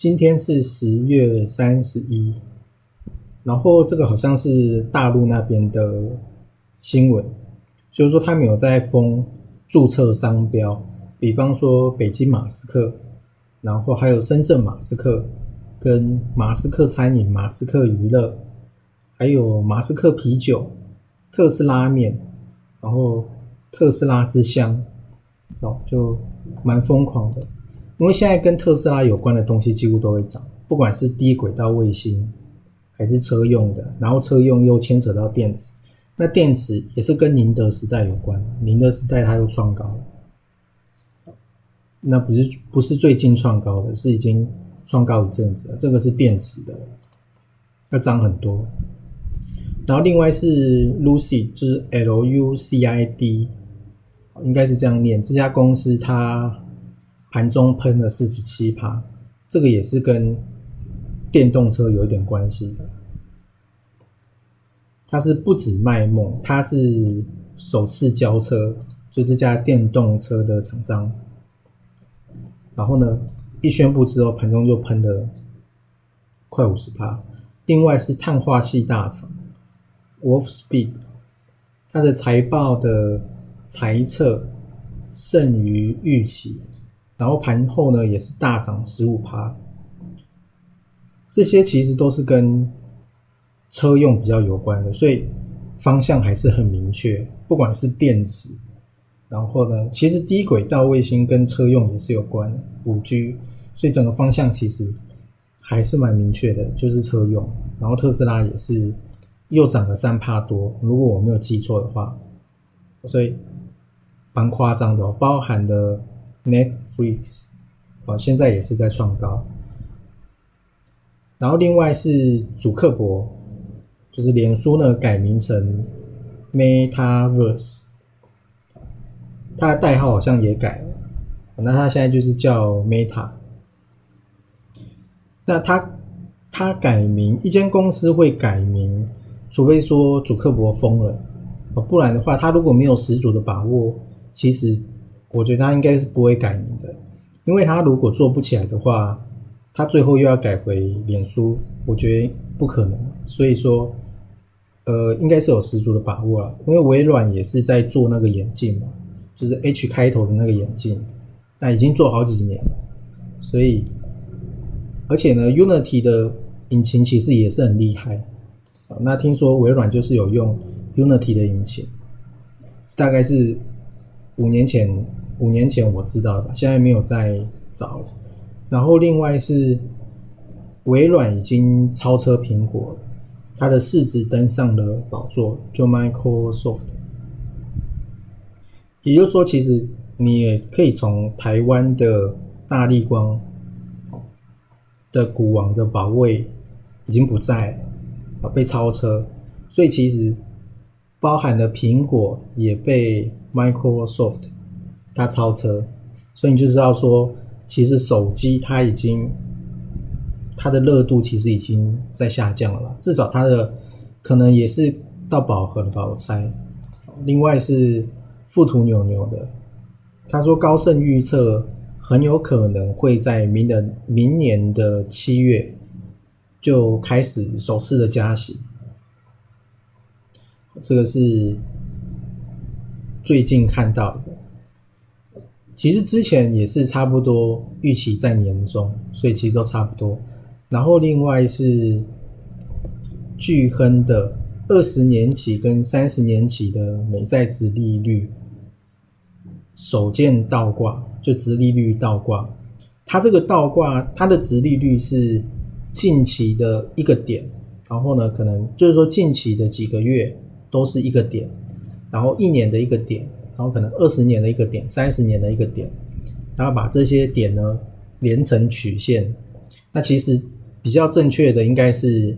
今天是十月三十一，然后这个好像是大陆那边的新闻，就是说他们有在封注册商标，比方说北京马斯克，然后还有深圳马斯克，跟马斯克餐饮、马斯克娱乐，还有马斯克啤酒、特斯拉面，然后特斯拉之乡，哦，就蛮疯狂的。因为现在跟特斯拉有关的东西几乎都会涨，不管是低轨道卫星，还是车用的，然后车用又牵扯到电池，那电池也是跟宁德时代有关，宁德时代它又创高了，那不是不是最近创高的，是已经创高一阵子了，这个是电池的，要涨很多。然后另外是 Lucy，就是 L U C I D，应该是这样念，这家公司它。盘中喷了四十七趴，这个也是跟电动车有一点关系的。它是不止卖梦，它是首次交车，就这家电动车的厂商。然后呢，一宣布之后，盘中就喷了快五十趴。另外是碳化系大厂 Wolfspeed，它的财报的财测胜于预期。然后盘后呢也是大涨十五趴，这些其实都是跟车用比较有关的，所以方向还是很明确。不管是电池，然后呢，其实低轨道卫星跟车用也是有关，五 G，所以整个方向其实还是蛮明确的，就是车用。然后特斯拉也是又涨了三帕多，如果我没有记错的话，所以蛮夸张的，包含的。Netflix，哦，现在也是在创高。然后另外是主客博，就是脸书呢改名成 Metaverse，它的代号好像也改了，那它现在就是叫 Meta。那它它改名，一间公司会改名，除非说主客博疯了，不然的话，他如果没有十足的把握，其实。我觉得他应该是不会改名的，因为他如果做不起来的话，他最后又要改回脸书，我觉得不可能。所以说，呃，应该是有十足的把握了，因为微软也是在做那个眼镜嘛，就是 H 开头的那个眼镜，那已经做好几年了。所以，而且呢，Unity 的引擎其实也是很厉害。那听说微软就是有用 Unity 的引擎，大概是五年前。五年前我知道的，现在没有再找了。然后另外是微软已经超车苹果了，它的市值登上了宝座，就 Microsoft。也就是说，其实你也可以从台湾的大力光的股王的宝位已经不在啊，被超车，所以其实包含了苹果也被 Microsoft。它超车，所以你就知道说，其实手机它已经它的热度其实已经在下降了，至少它的可能也是到饱和了吧，我猜。另外是富途牛牛的，他说高盛预测很有可能会在明的明年的七月就开始首次的加息，这个是最近看到的。其实之前也是差不多预期在年中，所以其实都差不多。然后另外是巨亨的二十年期跟三十年期的美债值利率首见倒挂，就值利率倒挂。它这个倒挂，它的值利率是近期的一个点，然后呢，可能就是说近期的几个月都是一个点，然后一年的一个点，然后可能二十年的一个点，三十年的一个点，然后把这些点呢连成曲线。那其实比较正确的应该是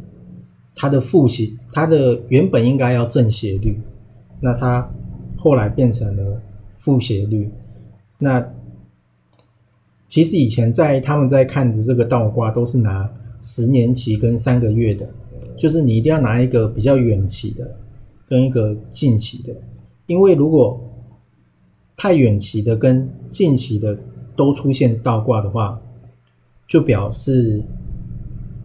它的负斜，它的原本应该要正斜率，那它后来变成了负斜率，那。其实以前在他们在看的这个倒挂都是拿十年期跟三个月的，就是你一定要拿一个比较远期的跟一个近期的，因为如果太远期的跟近期的都出现倒挂的话，就表示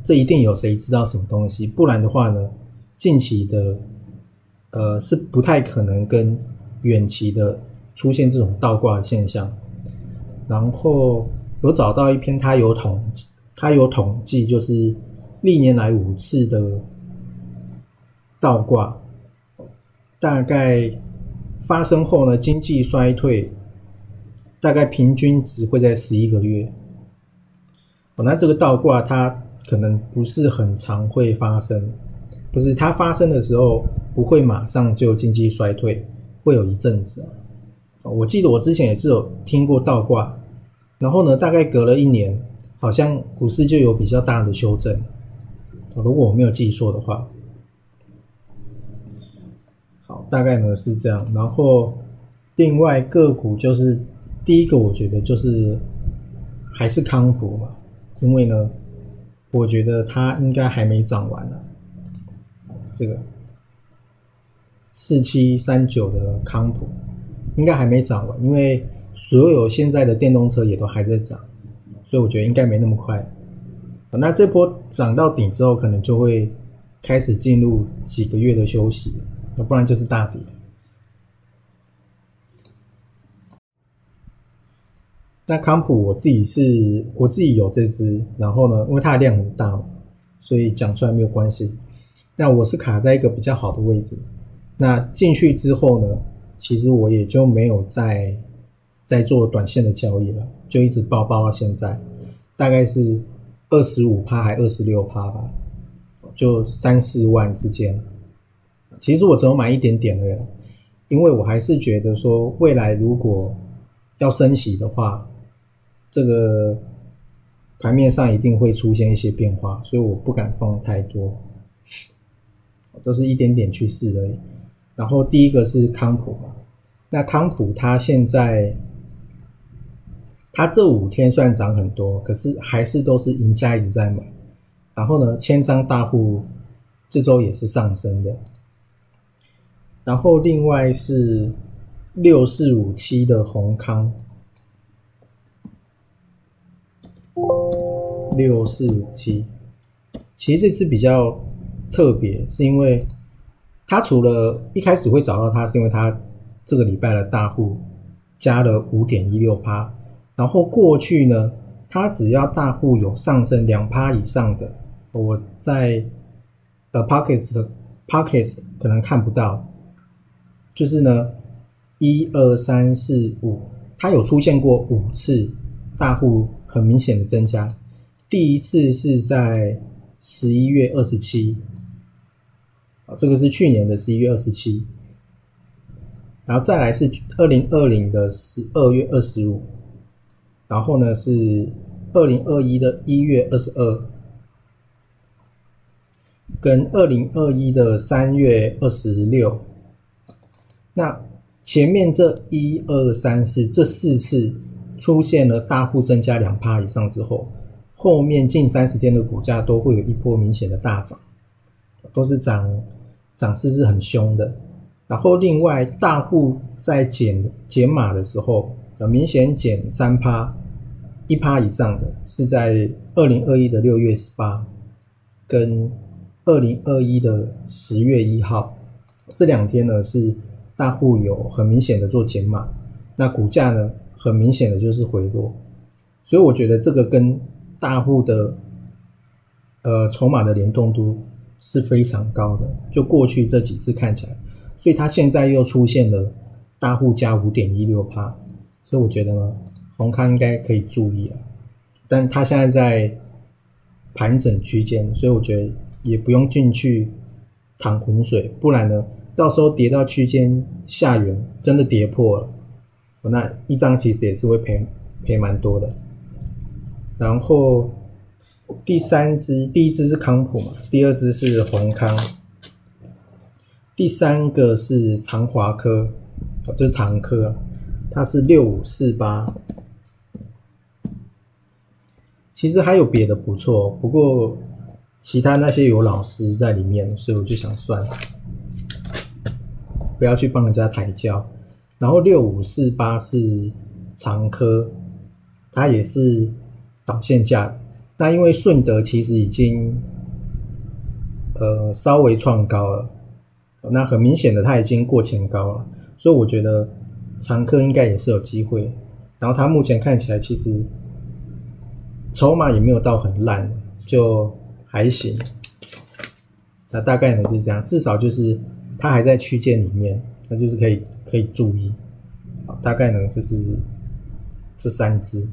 这一定有谁知道什么东西，不然的话呢，近期的呃是不太可能跟远期的出现这种倒挂现象，然后。有找到一篇，他有统，他有统计，就是历年来五次的倒挂，大概发生后呢，经济衰退，大概平均值会在十一个月。那这个倒挂它可能不是很常会发生，不是它发生的时候不会马上就经济衰退，会有一阵子。我记得我之前也是有听过倒挂。然后呢，大概隔了一年，好像股市就有比较大的修正。如果我没有记错的话，大概呢是这样。然后另外个股就是第一个，我觉得就是还是康普嘛，因为呢，我觉得它应该还没涨完呢。这个四七三九的康普应该还没涨完，因为。所有现在的电动车也都还在涨，所以我觉得应该没那么快。那这波涨到顶之后，可能就会开始进入几个月的休息，要不然就是大跌。那康普我自己是我自己有这只，然后呢，因为它的量很大，所以讲出来没有关系。那我是卡在一个比较好的位置，那进去之后呢，其实我也就没有再。在做短线的交易了，就一直爆爆到现在，大概是二十五趴还二十六趴吧，就三四万之间。其实我只有买一点点而已，因为我还是觉得说未来如果要升息的话，这个盘面上一定会出现一些变化，所以我不敢放太多，都是一点点去试而已。然后第一个是康普嘛，那康普它现在。它这五天虽然涨很多，可是还是都是赢家一直在买。然后呢，千张大户这周也是上升的。然后另外是六四五七的宏康，六四五七，其实这次比较特别，是因为它除了一开始会找到它，是因为它这个礼拜的大户加了五点一六趴。然后过去呢，它只要大户有上升两趴以上的，我在呃 pockets 的 pockets 可能看不到，就是呢一二三四五，它有出现过五次大户很明显的增加，第一次是在十一月二十七，啊，这个是去年的十一月二十七，然后再来是二零二零的十二月二十五。然后呢是二零二一的一月二十二，跟二零二一的三月二十六。那前面这一二三四这四次出现了大户增加两趴以上之后，后面近三十天的股价都会有一波明显的大涨，都是涨涨势是很凶的。然后另外大户在减减码的时候。有明显减三趴，一趴以上的是在二零二一的六月十八，跟二零二一的十月一号这两天呢是大户有很明显的做减码，那股价呢很明显的就是回落，所以我觉得这个跟大户的呃筹码的联动度是非常高的，就过去这几次看起来，所以它现在又出现了大户加五点一六帕，所以我觉得呢，红康应该可以注意啊，但它现在在盘整区间，所以我觉得也不用进去淌浑水，不然呢，到时候跌到区间下缘，真的跌破了，那一张其实也是会赔赔蛮多的，然后。第三支，第一支是康普嘛，第二支是宏康，第三个是长华科，就是长科，它是六五四八。其实还有别的不错，不过其他那些有老师在里面，所以我就想算了，不要去帮人家抬轿。然后六五四八是长科，它也是导线架的。那因为顺德其实已经，呃，稍微创高了，那很明显的它已经过前高了，所以我觉得长科应该也是有机会。然后它目前看起来其实筹码也没有到很烂，就还行。那大概呢就是这样，至少就是它还在区间里面，那就是可以可以注意。大概呢就是这三只。